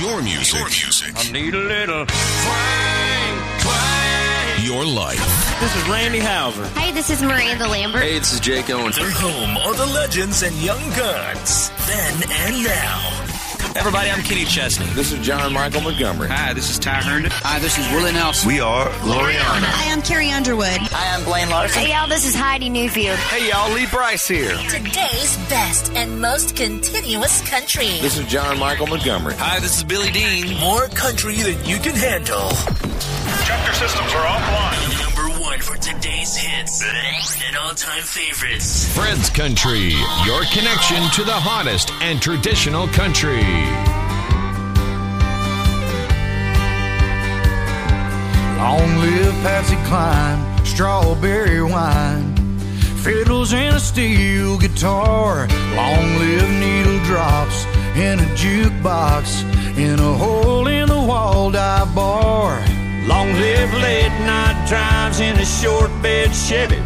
Your music. Your music. I need a little twang, twang. Your life. This is Randy Houser. Hey, this is Miranda Lambert. Hey, this is Jake Owens. The home of the legends and young guns. Then and now. Everybody, I'm Kenny Chesney. This is John Michael Montgomery. Hi, this is Ty Herndon. Hi, this is Willie Nelson. We are Gloriana. Hi, I'm Carrie Underwood. Hi, I'm Blaine Larsen. Hey, y'all, this is Heidi Newfield. Hey, y'all, Lee Brice here. Today's best and most continuous country. This is John Michael Montgomery. Hi, this is Billy Dean. More country than you can handle. Check their systems are offline. Number for today's hits and all-time favorites. Fred's Country. Your connection to the hottest and traditional country. Long live Patsy Cline, strawberry wine, fiddles and a steel guitar. Long live needle drops in a jukebox in a hole in the wall dive bar. Long live late night drives in a short bed Chevy,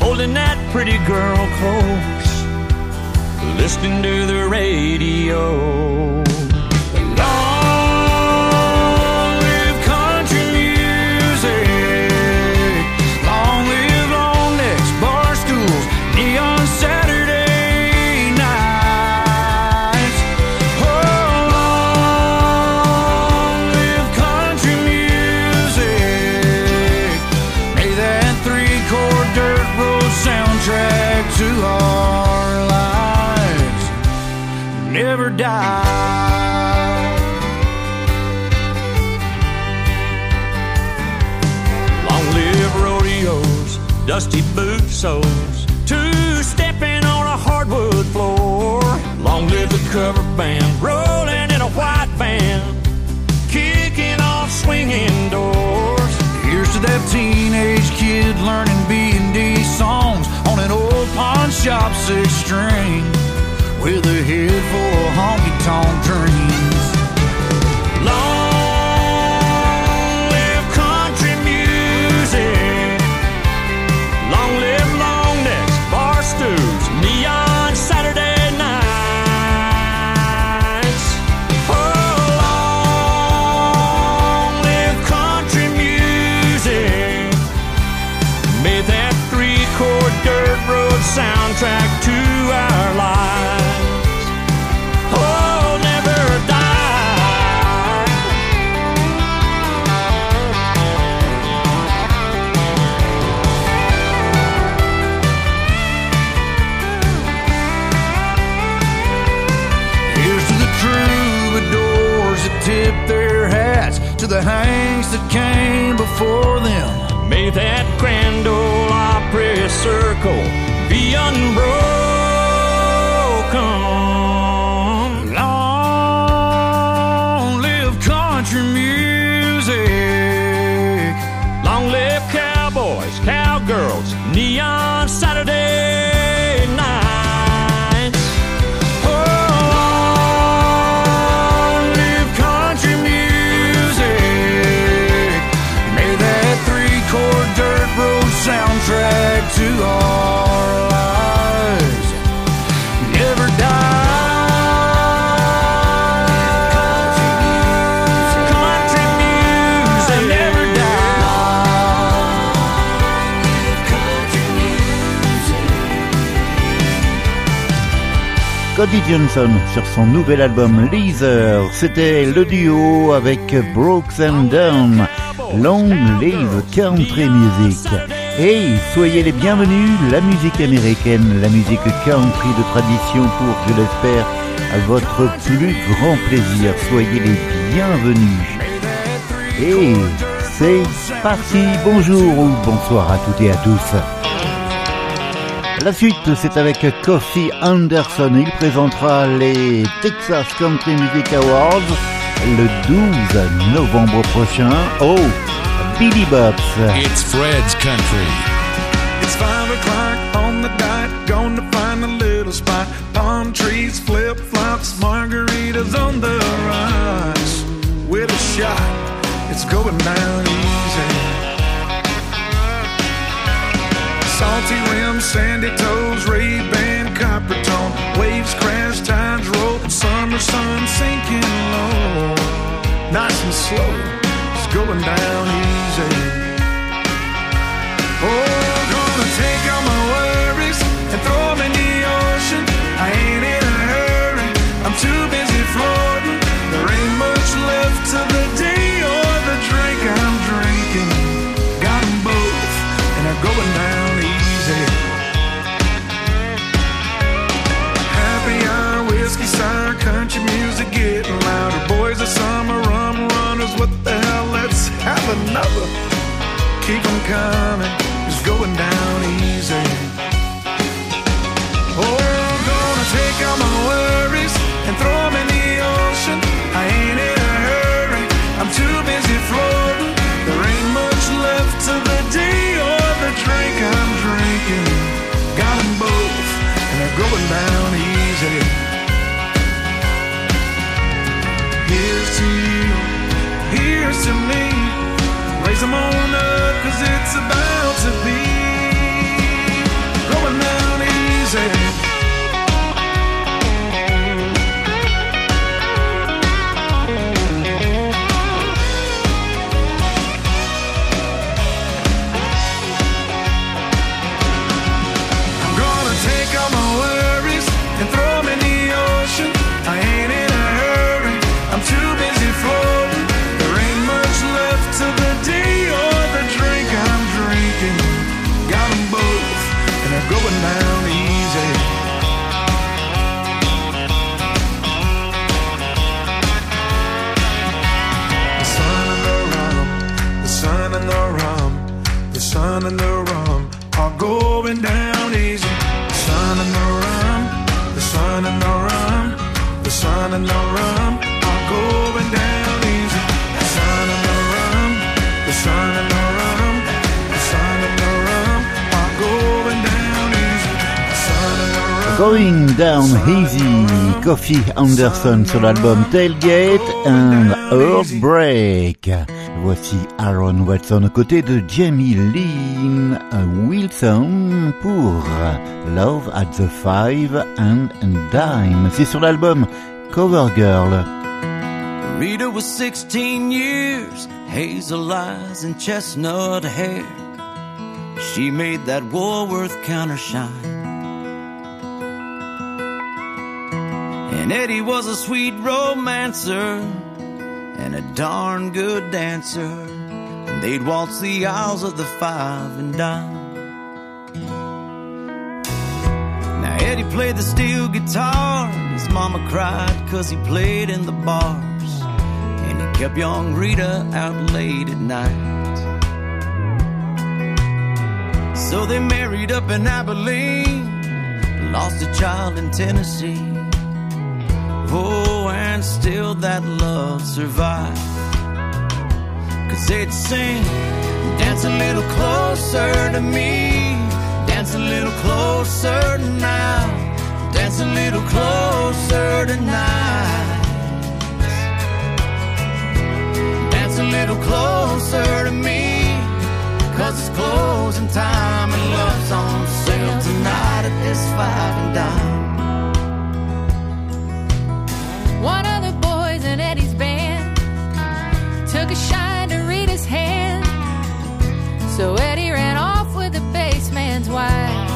holding that pretty girl close, listening to the radio. Long live rodeos, dusty boot soles, two-stepping on a hardwood floor. Long live the cover band, rolling in a white van, kicking off swinging doors. Here's to that teenage kid learning B&D songs on an old pawn shop six string with a head full of honky-tonk dreams. Long live country music. Long live long necks, bar stools, neon Saturday nights. Oh, long live country music. May that three-chord dirt road soundtrack to our lives. The hanks that came before them. May that grand ole Opry circle be unbroken. Johnson sur son nouvel album Leather. C'était le duo avec Brooks and Dunn. Long live country music. Hey, soyez les bienvenus, la musique américaine, la musique country de tradition pour, je l'espère, votre plus grand plaisir. Soyez les bienvenus. Et c'est parti, bonjour ou bonsoir à toutes et à tous. La suite, c'est avec Kofi Anderson. Il présentera les Texas Country Music Awards le 12 novembre prochain au Billy Bob's. It's Fred's Country. It's five o'clock on the dot, gonna find a little spot. Palm trees, flip flops, margaritas on the rocks. With a shot, it's going down easy. Salty rims, sandy toes, Ray-Ban copper tone. Waves crash, tides roll, summer sun sinking low. nice and slow, it's going down easy. Oh, gonna take all my worries and throw them in the ocean. I ain't another. Keep 'em coming, it's going down easy. Oh, gonna take all my worries and throw 'em in the ocean. I ain't in a hurry, I'm too busy floating. There ain't much left to the day or the drink I'm drinking. Got 'em both, and they're going down easy. Here's to you, here's to me. Them on cause it's about to be going down easy. Going down easy. The sun and the rum, the sun and the rum, the sun and the rum are going down easy. The sun and the rum, the sun and the rum, the sun and the rum are going down easy. The sun and the rum. Going Down Easy, Coffey Anderson sur l'album Tailgate and Heartbreak. Voici Aaron Watson aux côtés de Jamie Lin Wilson pour Love at the Five and Dime. C'est sur l'album Cover Girl. Rita was 16 years, hazel eyes and chestnut hair. She made that Woolworth counter shine. And Eddie was a sweet romancer and a darn good dancer. And they'd waltz the aisles of the five and dime. Now Eddie played the steel guitar. His mama cried cause he played in the bars. And he kept young Rita out late at night. So they married up in Abilene. Lost a child in Tennessee. Oh, and still that love survived. Cause they'd sing, dance a little closer to me, dance a little closer now, dance a little closer tonight. Dance a little closer to me, cause it's closing time and love's on sale tonight at this five and dime. A shine to Rita's hand. So Eddie ran off with the bassman's wife.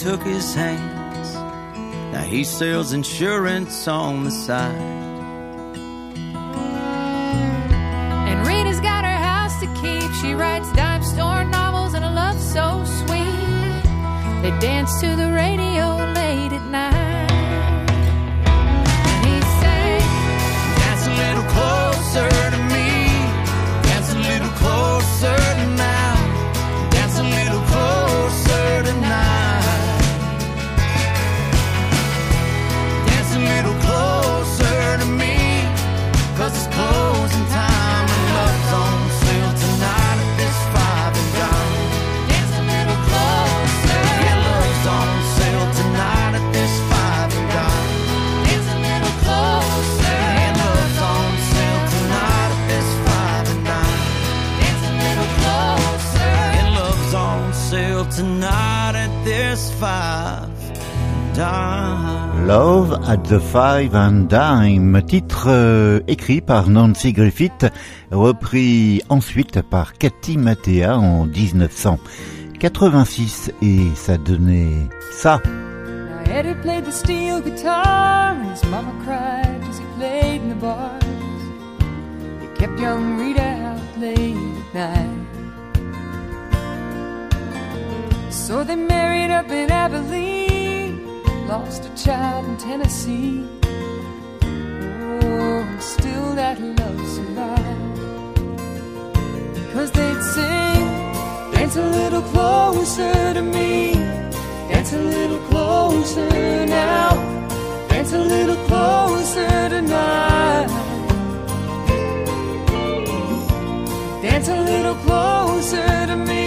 Took his hands. Now he sells insurance on the side. And Rita's got her house to keep. She writes dime store novels and a love so sweet. They dance to the Love at the Five and Dime, titre euh, écrit par Nancy Griffith, repris ensuite par Cathy Mattea en 1986 et ça donnait ça. Now Eddie played the steel guitar and his mama cried as he played in the bars. He kept young Rita out late at night. So they married up in Abilene, lost a child in Tennessee. Oh, and still that love survived. Cause they'd sing, dance a little closer to me. Dance a little closer now. Dance a little closer tonight. Dance a little closer to me.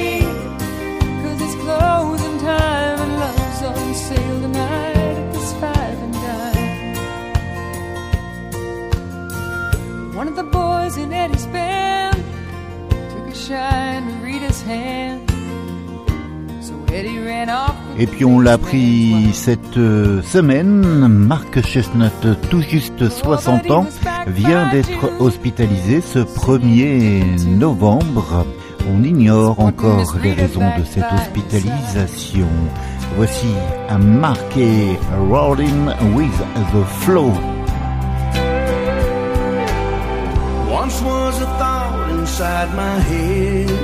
One of the boys in Eddie's band took a shine to Rita's hand. So Eddie ran off. Et puis on l'a pris cette euh, semaine, Mark Chestnut, tout juste 60 ans, vient d'être hospitalisé ce 1er novembre. On ignore encore les raisons de cette hospitalisation. Voici un marqué Rolling with the Flow. Was a thought inside my head.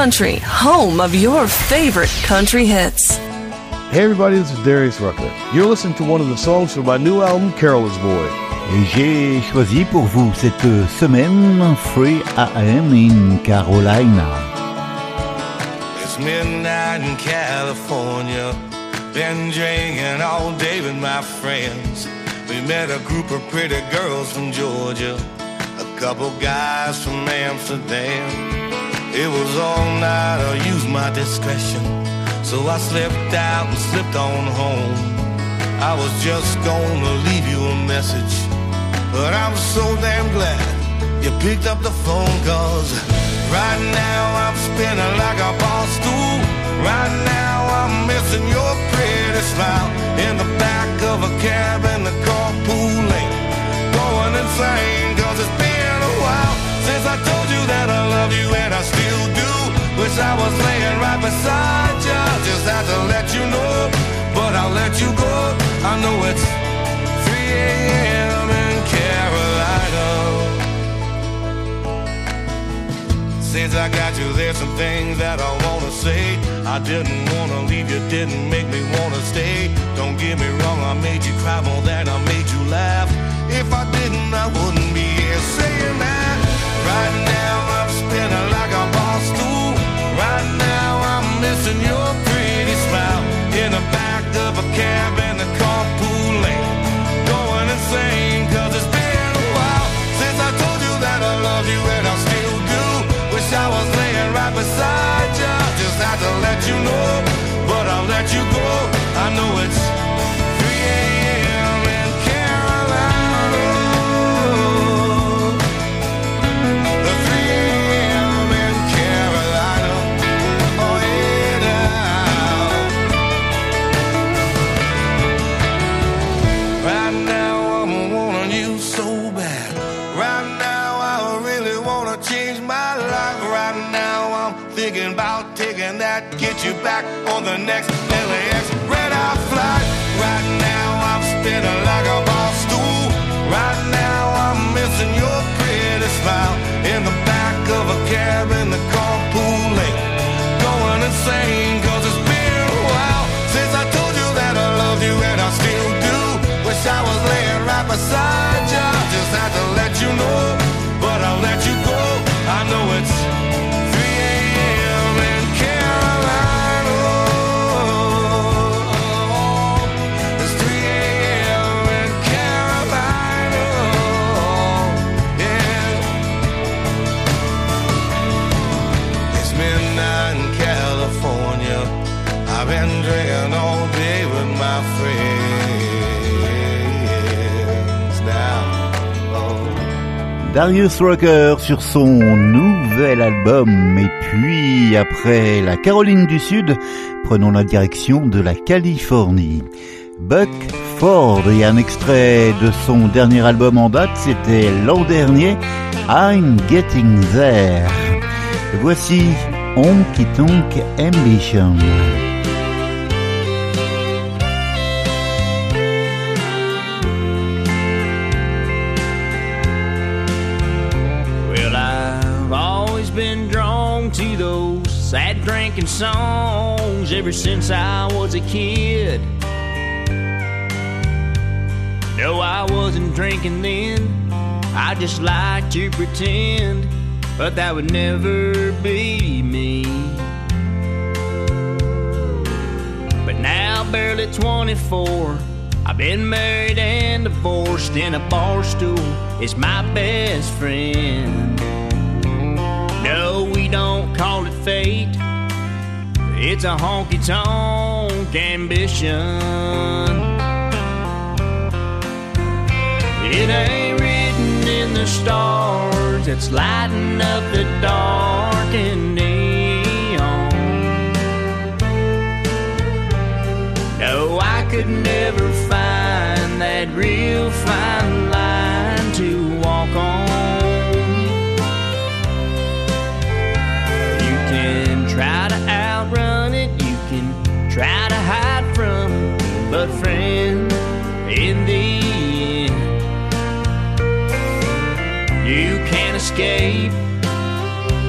Country, home of your favorite country hits. Hey everybody, this is Darius Rucker. You're listening to one of the songs from my new album, Carol's Boy. Et j'ai choisi pour vous cette semaine 3 AM in Carolina. It's midnight in California. Been drinking all day with my friends. We met a group of pretty girls from Georgia, a couple guys from Amsterdam. It was all night, I used my discretion. So I slipped out and slipped on home. I was just gonna leave you a message, but I'm so damn glad you picked up the phone, cause right now I'm spinning like a bar stool. Right now I'm missing your pretty smile in the back of a cab in the carpool lane. Going insane, cause it's been a while since I told you that I love you and I still do. Wish I was laying right beside you. Just had to let you know, but I'll let you go. I know it's 3 a.m. in Carolina. Since I got you, there's some things that I wanna say. I didn't wanna leave you, didn't make me wanna stay. Don't get me wrong, I made you cry more than I made you laugh. If I didn't, I wouldn't I'm your pretty smile in the back of a cab in the carpool lane. Going insane, cause it's been a while since I told you that I love you and I still do. Wish I was laying right beside you. Just had to let you know, but I'll let you go. I know it's next LAX red eye flight. Right now I'm spinning like a bar stool. Right now I'm missing your pretty smile in the back of a cab in the carpool lane. Going insane cause it's been a while since I told you that I love you and I still do. Wish I was laying right beside Oh. Darius Rucker sur son nouvel album. Et puis, après la Caroline du Sud, prenons la direction de la Californie. Buck Ford et un extrait de son dernier album en date, c'était l'an dernier, I'm Getting There. Voici Honky Tonk Ambition. Drinking songs ever since I was a kid. No, I wasn't drinking then, I just liked to pretend, but that would never be me. But now, barely 24, I've been married and divorced, and a bar stool is my best friend. No, we don't call it fate. It's a honky tonk ambition. It ain't written in the stars it's lighting up the dark and neon. No, I could never find that real fine line but friend in the end. You can't escape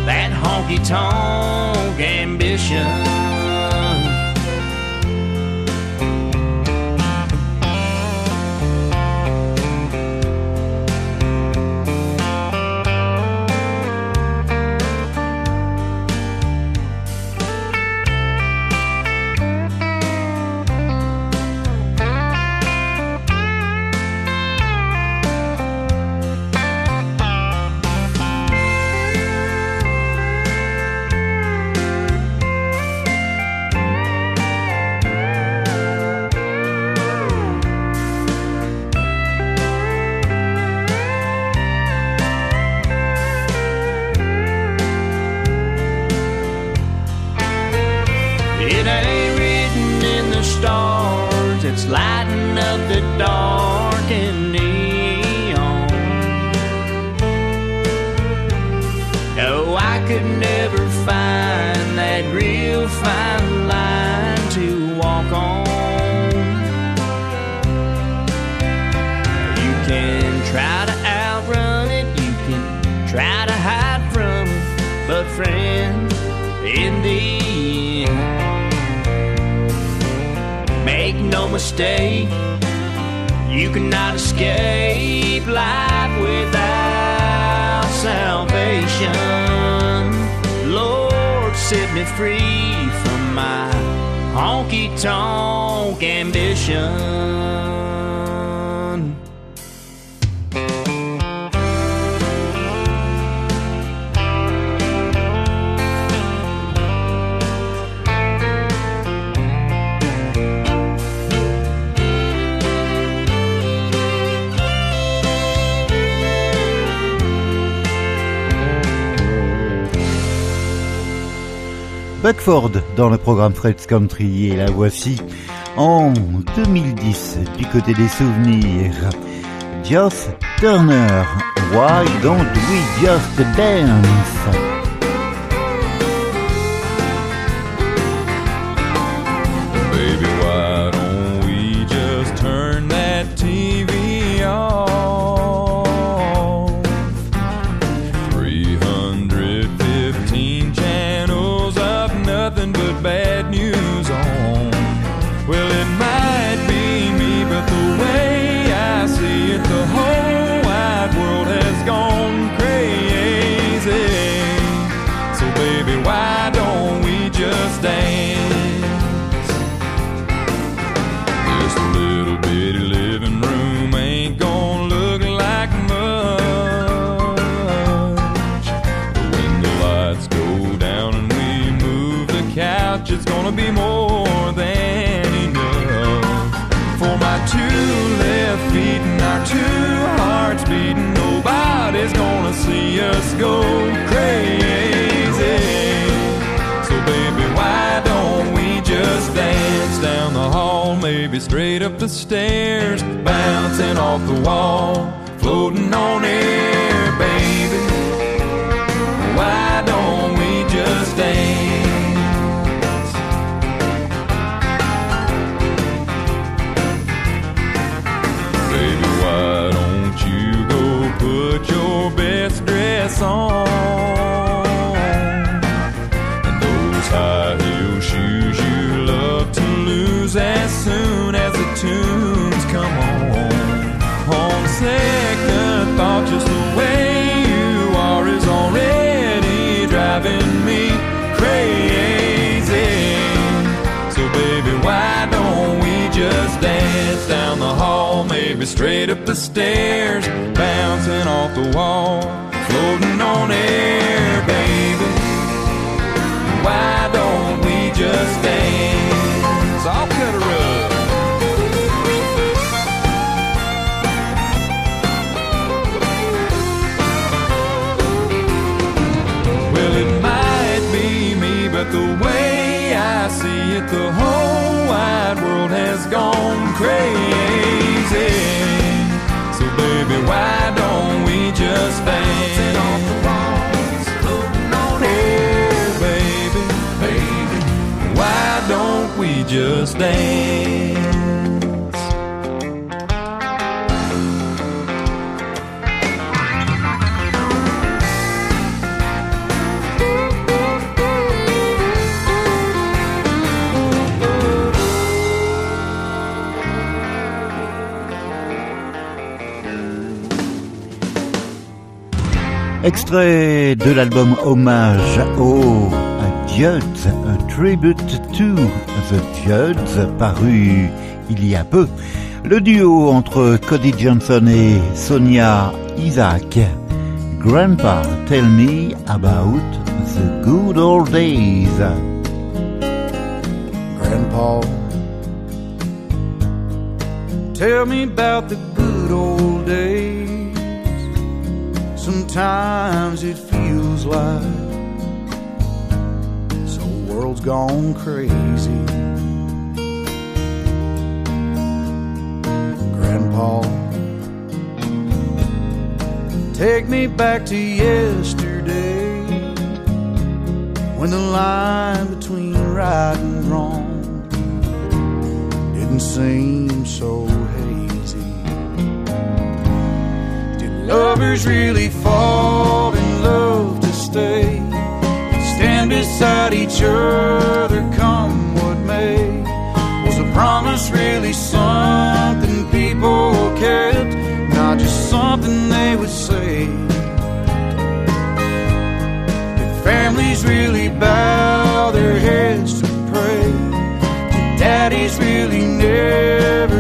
that honky tonk ambition. Redford dans le programme Fred's Country et la voici en 2010 du côté des souvenirs. Just Turner, Why Don't We Just Dance? the stairs, bouncing off the wall. just. Extrait de l'album Hommage au Judge, a tribute to paru il y a peu. Le duo entre Cody Johnson et Sonia Isaac. Grandpa, tell me about the good old days. Grandpa, tell me about the good old days. Sometimes it feels like world's gone crazy. Grandpa, take me back to yesterday when the line between right and wrong didn't seem so hazy. Did lovers really fall in love to stay? Stand beside each other, come what may. Was a promise really something people? Not just something they would say. Did families really bow their heads to pray? Did daddies really never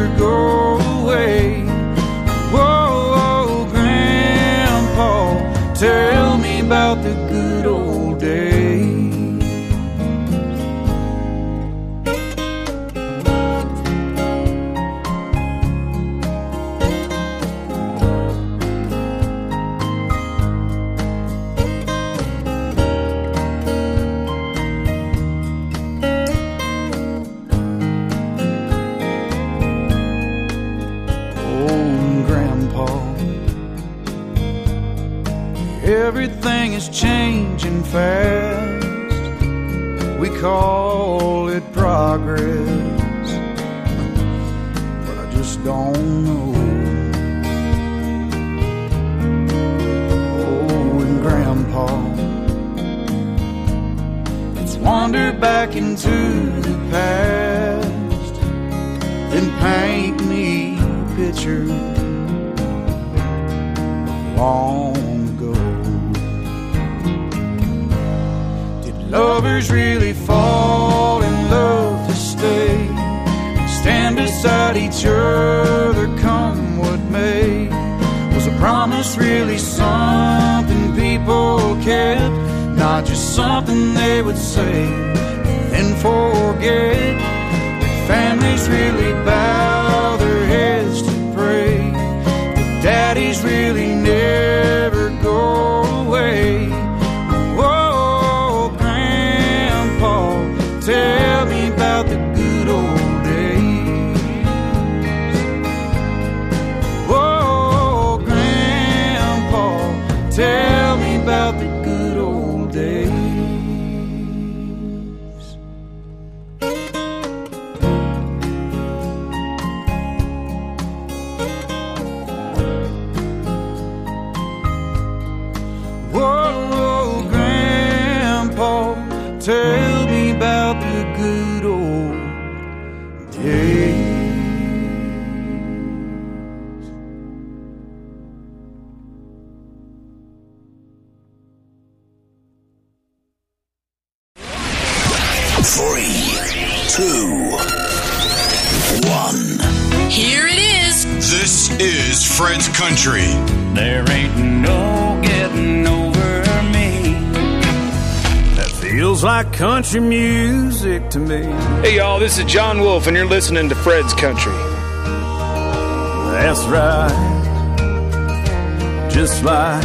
Everything is changing fast. We call it progress, but I just don't know. Oh, and grandpa, let's wander back into the past, and paint me a picture of long lovers really fall in love to stay? Stand beside each other, come what may. Was a promise really something people kept? Not just something they would say, and forget. Families really bow their heads to pray. Daddies really Three, two, one. Here it is. This is Fred's Country. There ain't no getting over me. That feels like country music to me. Hey, y'all, this is Jon Wolfe, and you're listening to Fred's Country. That's right. Just like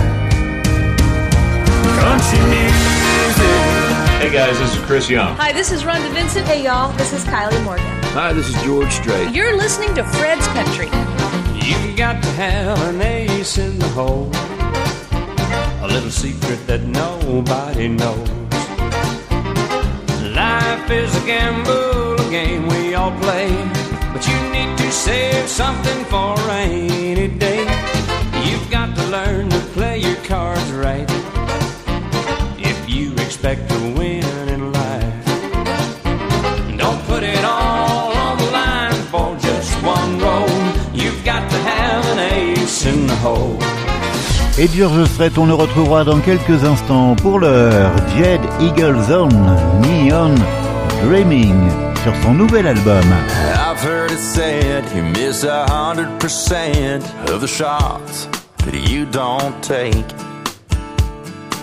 country music. Hey guys, this is Chris Young. Hi, this is Rhonda Vincent. Hey, y'all, this is Kylie Morgan. Hi, this is George Strait. You're listening to Fred's Country. You've got to have an ace in the hole. A little secret that nobody knows. Life is a gamble, a game we all play. But you need to save something for a rainy day. You've got to learn to play your cards right. Et George Strait, on le retrouvera dans quelques instants. Pour l'heure, Jed Eagleson, Neon Dreaming, sur son nouvel album. I've heard it said you miss a hundred percent of the shots that you don't take.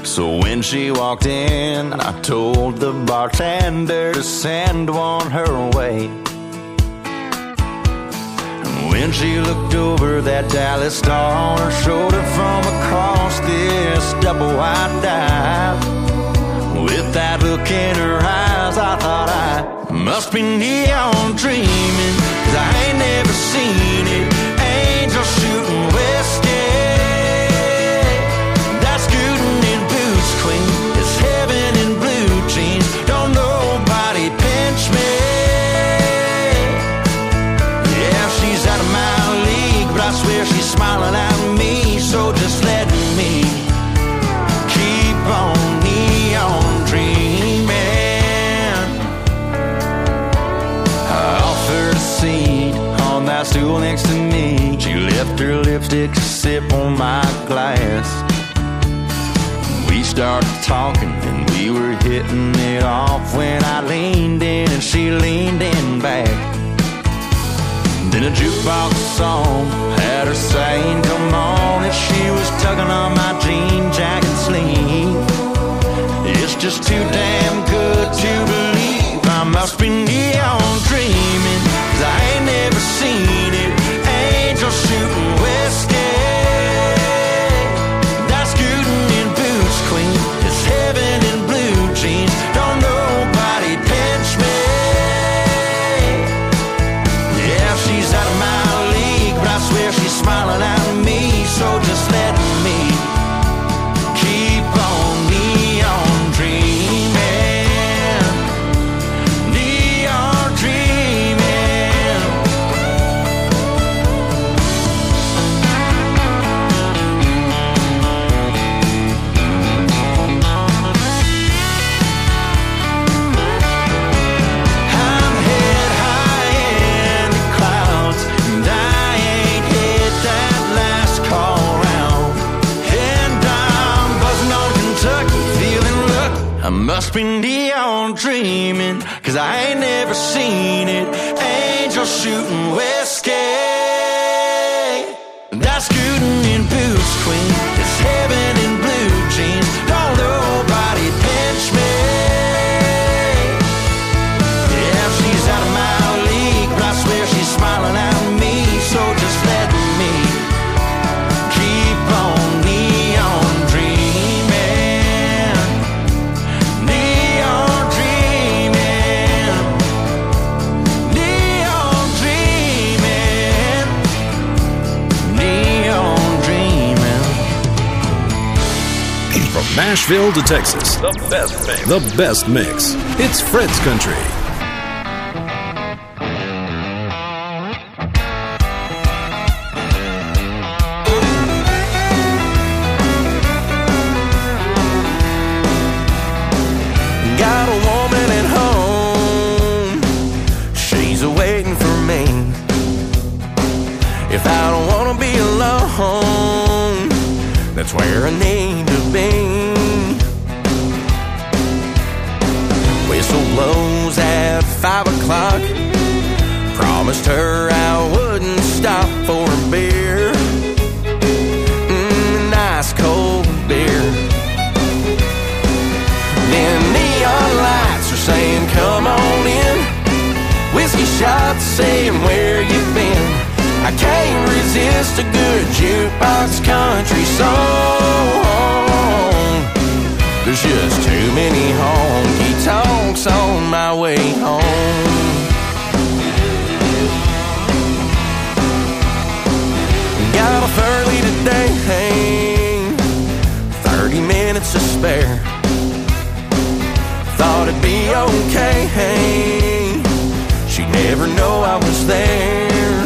So when she walked in, I told the bartender to send one her way. When she looked over that Dallas star on her shoulder from across this double wide dive, with that look in her eyes, I thought I must be neon dreaming, cause I ain't never seen it. Her sip on my glass. We started talking and we were hitting it off when I leaned in and she leaned in back. Then a jukebox song had her saying, Come on, and she was tugging on my jean jacket sleeve. It's just too damn good to believe. I must be neon dreaming, cause I ain't never seen it. Must be neon dreaming, cause I ain't never seen it. Angels shooting whiskey. Nashville to Texas, the best mix. The best mix. It's Fred's Country. Five o'clock. Promised her I wouldn't stop for a beer. Mm, nice cold beer. Then neon lights are saying, come on in. Whiskey shots saying, where you been? I can't resist a good jukebox country song. There's just too many honky on my way home. Got off early today, 30 minutes to spare. Thought it'd be okay. She'd never know I was there.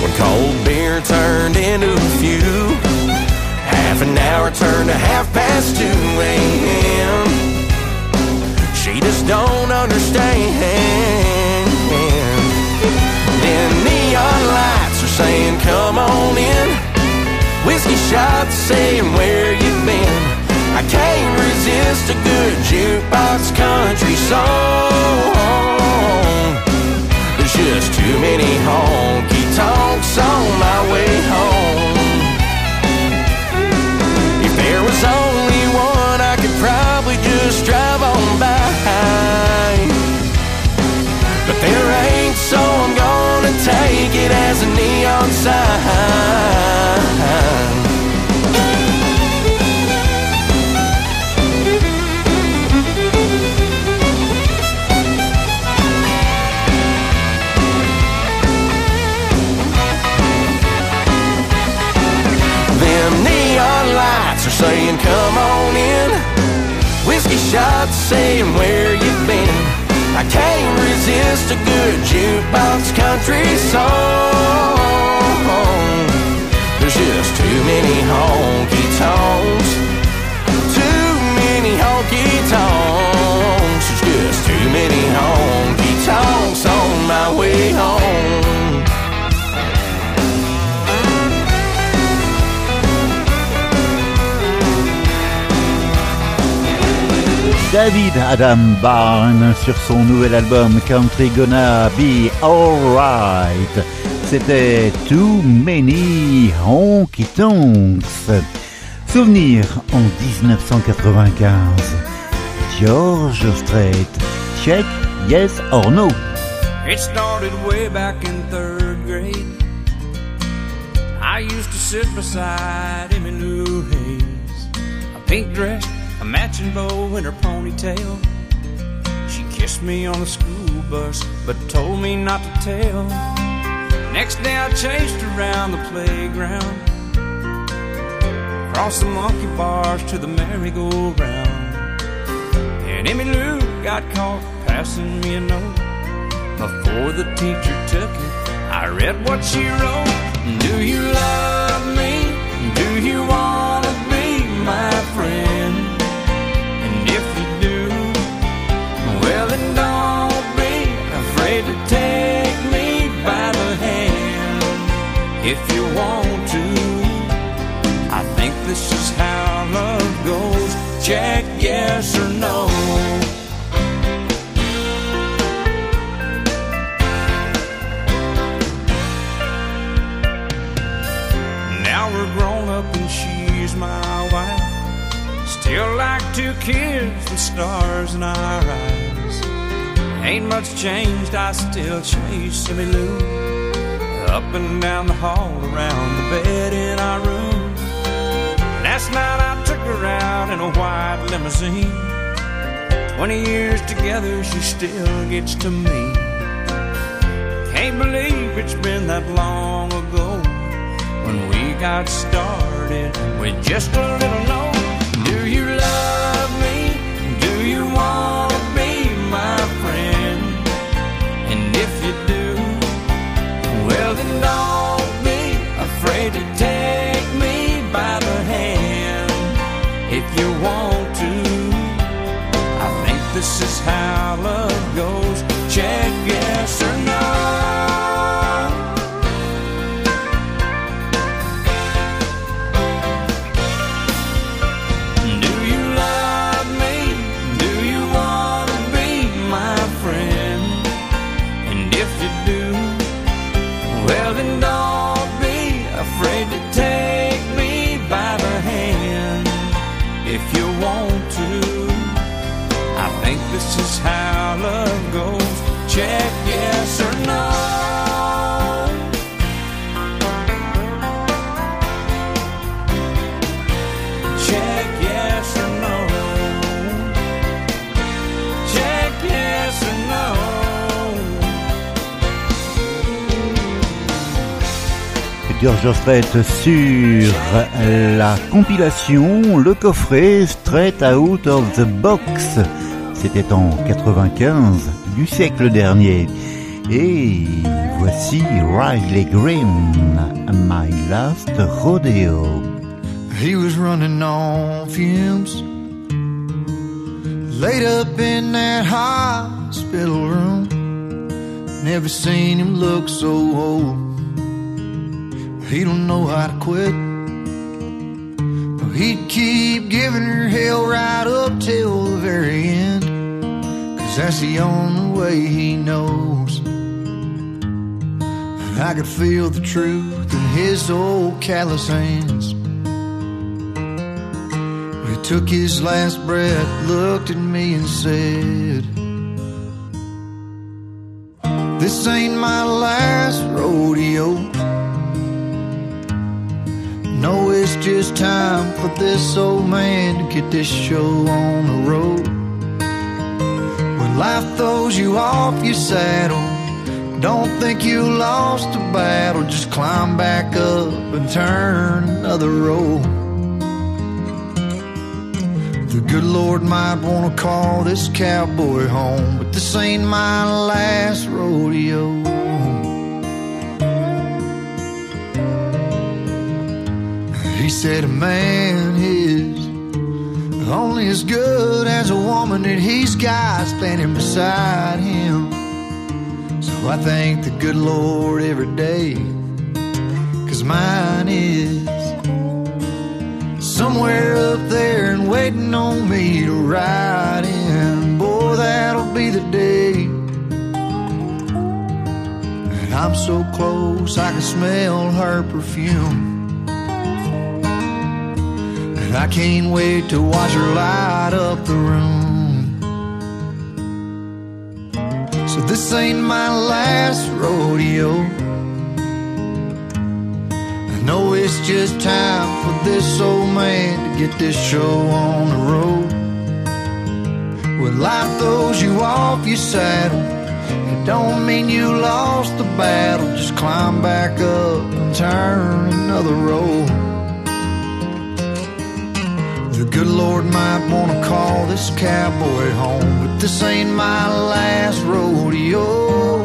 When cold beer turned into a few, half an hour turned to half past 2 a.m. Just don't understand. Then neon lights are saying, come on in. whiskey shots saying where you've been. I can't resist a good jukebox country song. There's just too many honky tonks on my way home. If there was only one, I could probably just drive take it as a neon sign. Them neon lights are saying, come on in. Whiskey shots saying where can't a good jukebox country song. There's just too many honky tonks. Too many honky tonks. David Adam Barnes sur son nouvel album Country Gonna Be Alright. C'était Too Many Honky Tonks. Souvenir en 1995. George Strait. Check yes or no. It started way back in third grade. I used to sit beside Emmy Lou Hayes, a pink dress, matching bow in her ponytail. She kissed me on the school bus, but told me not to tell. Next day I chased around the playground, across the monkey bars to the merry-go-round. And Emmy Lou got caught passing me a note. Before the teacher took it, I read what she wrote. Do you love me? Do you want to take me by the hand. If you want to, I think this is how love goes. Check yes or no. Now we're grown up and she's my wife. Still like two kids with stars in our eyes. Ain't much changed, I still chase Emmy Lou. Up and down the hall, around the bed in our room. Last night I took her out in a white limousine. Twenty years together, she still gets to me. Can't believe it's been that long ago when we got started with just a little note. Do you love this is how love goes. Check yes or no. Sur la compilation Le coffret Straight Out of the Box. C'était en 95 du siècle dernier. Et voici Riley Green, My Last Rodeo. He was running on fumes. Laid up in that hospital room. Never seen him look so old. He don't know how to quit. he'd keep giving her hell right up till the very end. Cause that's the only way he knows. And I could feel the truth in his old callous hands. He took his last breath, looked at me and said, This ain't my last rodeo. No, it's just time for this old man to get this show on the road. When life throws you off your saddle, don't think you lost the battle. Just climb back up and turn another roll. The good Lord might want to call this cowboy home, but this ain't my last rodeo. Said a man is only as good as a woman that he's got standing beside him. So I thank the good Lord every day, cause mine is somewhere up there and waiting on me to ride in. Boy, that'll be the day. And I'm so close, I can smell her perfume. And I can't wait to watch her light up the room. So this ain't my last rodeo. I know it's just time for this old man to get this show on the road. When life throws you off your saddle, it don't mean you lost the battle. Just climb back up and turn another road. The good Lord might want to call this cowboy home, but this ain't my last rodeo.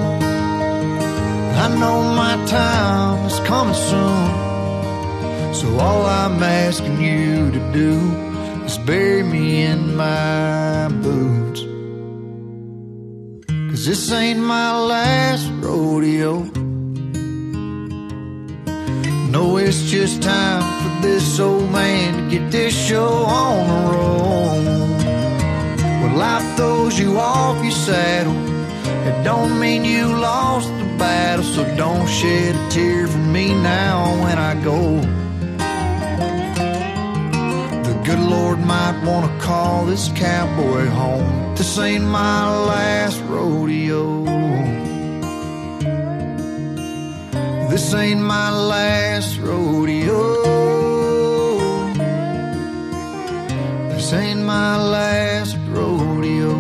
I know my time is coming soon, so all I'm asking you to do is bury me in my boots. Cause this ain't my last rodeo. No, it's just time for this old man to get this show on the road. When life throws you off your saddle, it don't mean you lost the battle. So don't shed a tear for me now when I go. The good Lord might want to call this cowboy home. This ain't my last rodeo. This ain't my last rodeo. This ain't my last rodeo.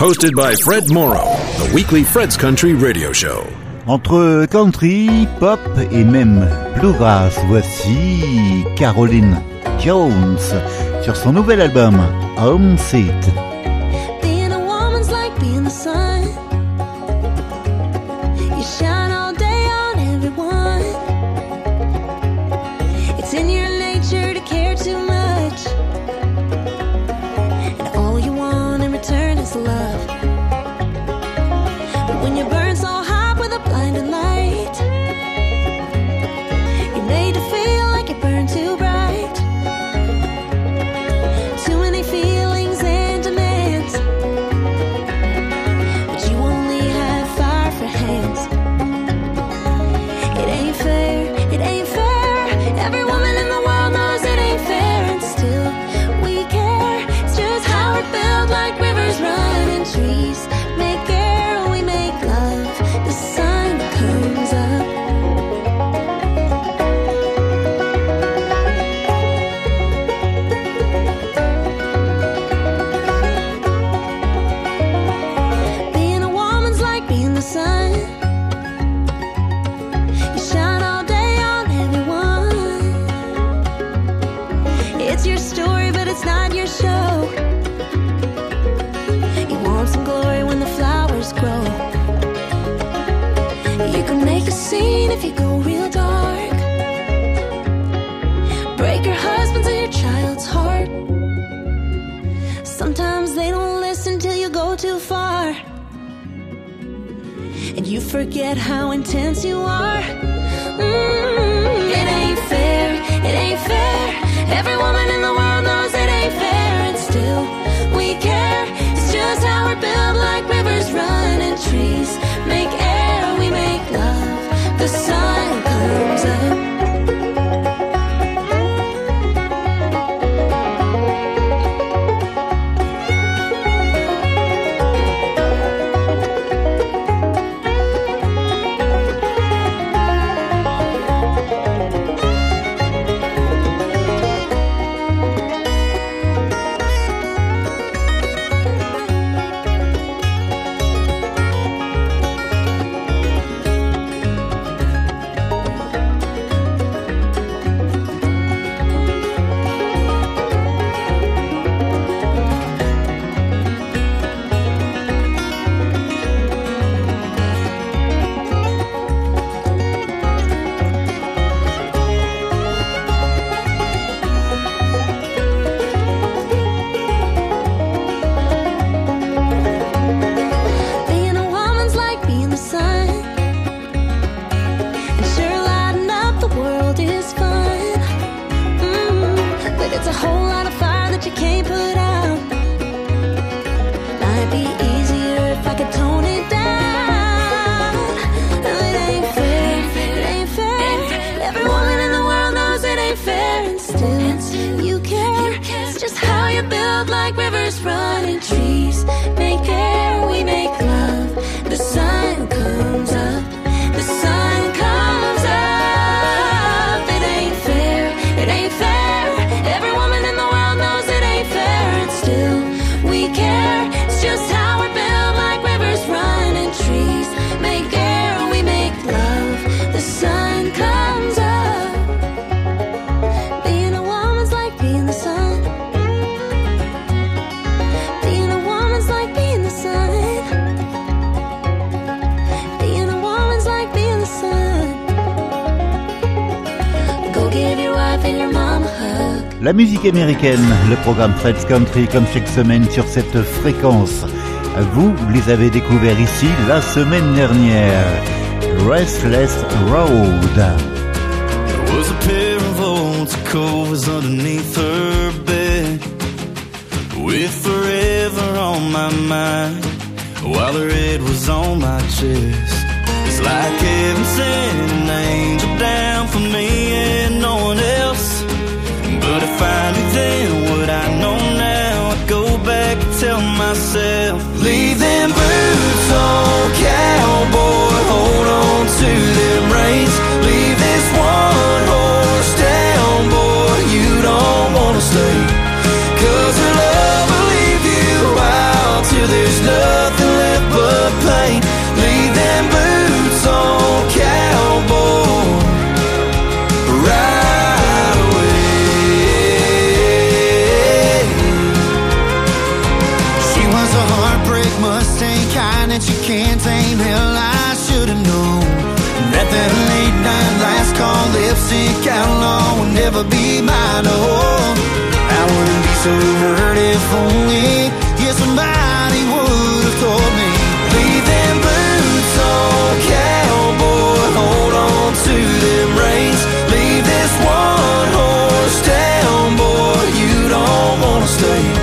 Hosted by Fred Morrow, the weekly Fred's Country radio show. Entre country, pop et même bluegrass, voici Caroline Jones sur son nouvel album Home Seat. Forget how intense you are. Mm, it ain't fair, it ain't fair. Every woman in the world knows it ain't fair, and still we care. It's just how we're built, La musique américaine, le programme Fred's Country comme chaque semaine sur cette fréquence. Vous les avez découverts ici la semaine dernière. Restless Road. There was a pair of old covers underneath her bed, with forever on my mind, while her head was on my chest. It's like heaven sent an angel down for me and no one else. But if I knew then what I know now, I'd go back and tell myself, leave them boots on, cowboy, hold on to them reins. Leave this one horse down, boy, you don't wanna stay. Cause love will leave you out till there's nothing that you can't tame. Hell, I should've known that that late night last call lipstick outlaw would never be mine. Oh, I wouldn't be so hurt if only yeah somebody would have told me. Leave them boots on, cowboy. Hold on to them reins. Leave this one horse down, boy. You don't wanna stay.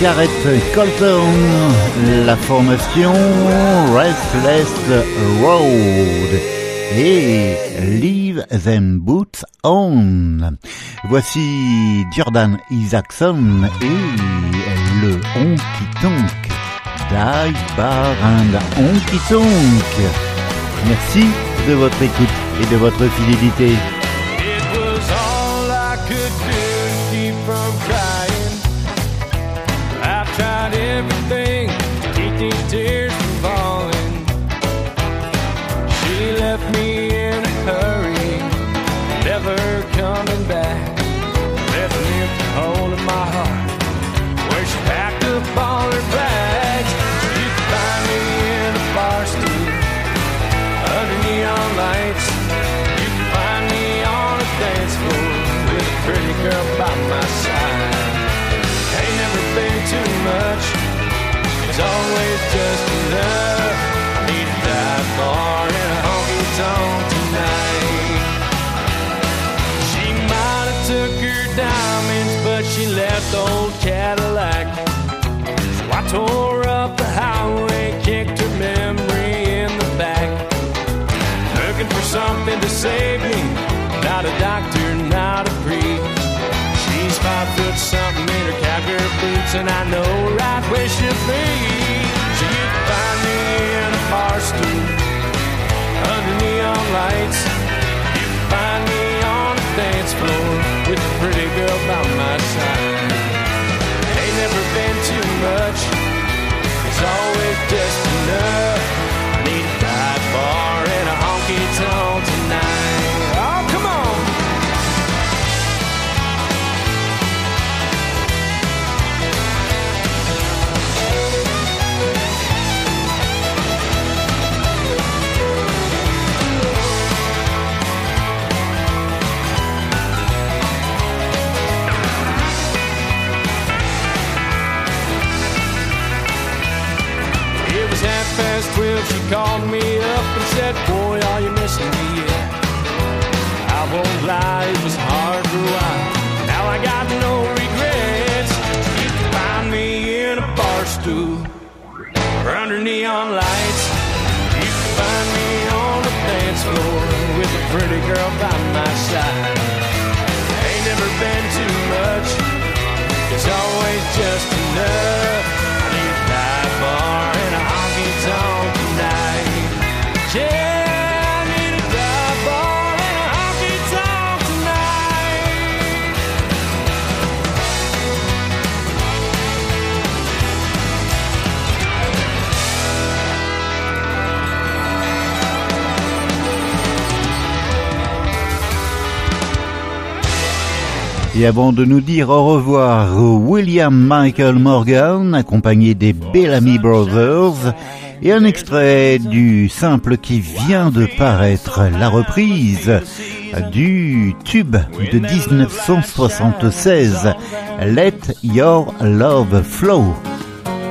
Garrett Colton, la formation Restless Road et Leave Them Boots On. Voici Jordan Isaacson et le Honky Tonk. Die Bar and Honky Tonk. Merci de votre écoute et de votre fidélité. She packed up all bags. You could find me in a bar stool under neon lights. You can find me on a dance floor with a pretty girl by my side. Ain't never too much, it's always just enough. I bar a honky tonk tonight. She might have took her diamonds, but she left something to save me. Not a doctor, not a priest. She's five foot something in her cowgirl boots, and I know right where she'll be. So you find me in a bar stool under neon lights. You can find me on a dance floor with a pretty girl by my side. 12, she called me up and said, Boy, are you missing me yet? I won't lie, it was hard for a while. Now I got no regrets. You can find me in a bar stool or under neon lights. You can find me on the dance floor with a pretty girl by my side. Ain't never been too much, it's always just enough. Et avant de nous dire au revoir, William Michael Morgan, accompagné des Bellamy Brothers, et un extrait du simple qui vient de paraître, la reprise du tube de 1976, Let Your Love Flow.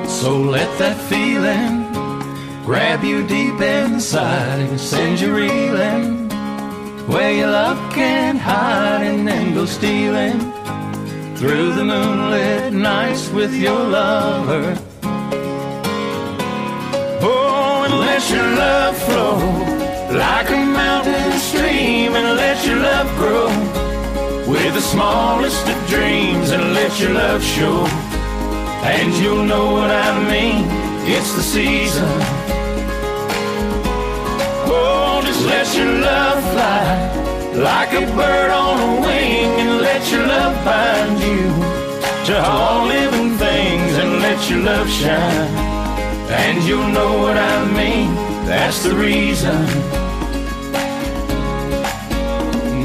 So let that feeling grab you deep inside and send you reeling where your love can't hide and then go stealing through the moonlit nights with your lover. Oh, and let your love flow like a mountain stream and let your love grow with the smallest of dreams and let your love show. And you'll know what I mean. It's the season. Oh, just let your love fly like a bird on a wing and let your love bind you to all living things and let your love shine. And you'll know what I mean. That's the reason.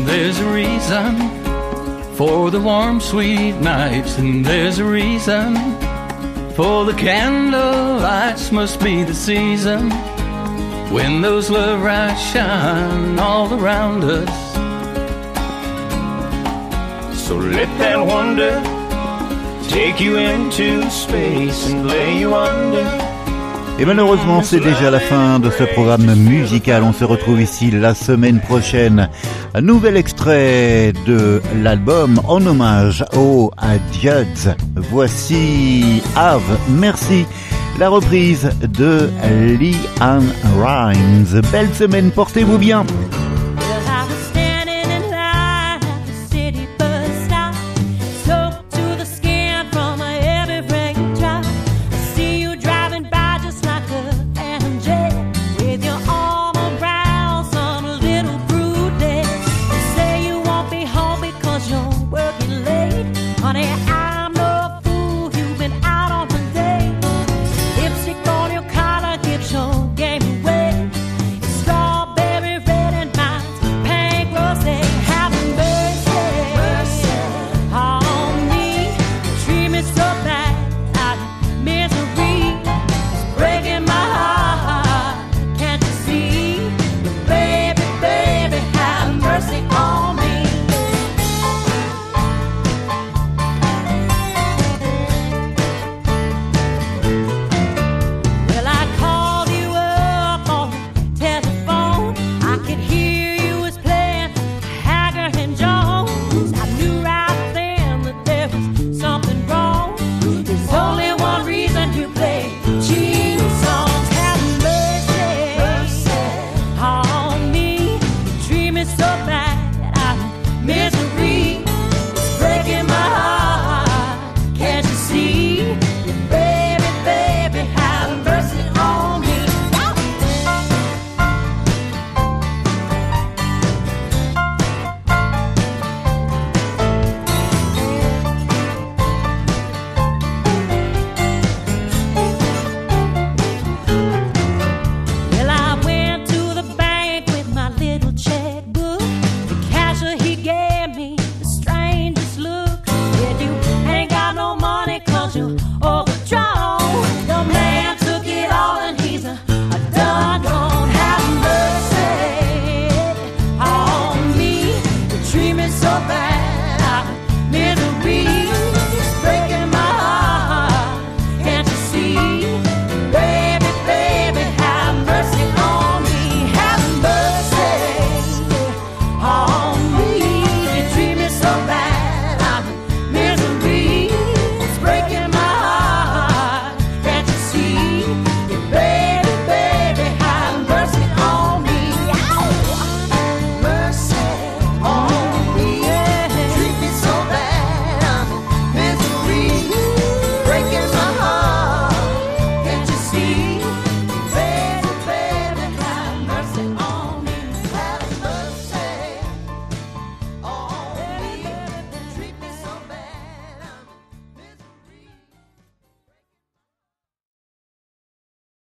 There's a reason for the warm, sweet nights, and there's a reason for the candle lights. Must be the season Shine all around us. So let take you into space and lay you under. Et malheureusement, c'est déjà la fin de ce programme musical. On se retrouve ici la semaine prochaine. Un nouvel extrait de l'album en hommage au à Voici Have Merci la reprise de Lee Ann Rhymes. Belle semaine, portez-vous bien.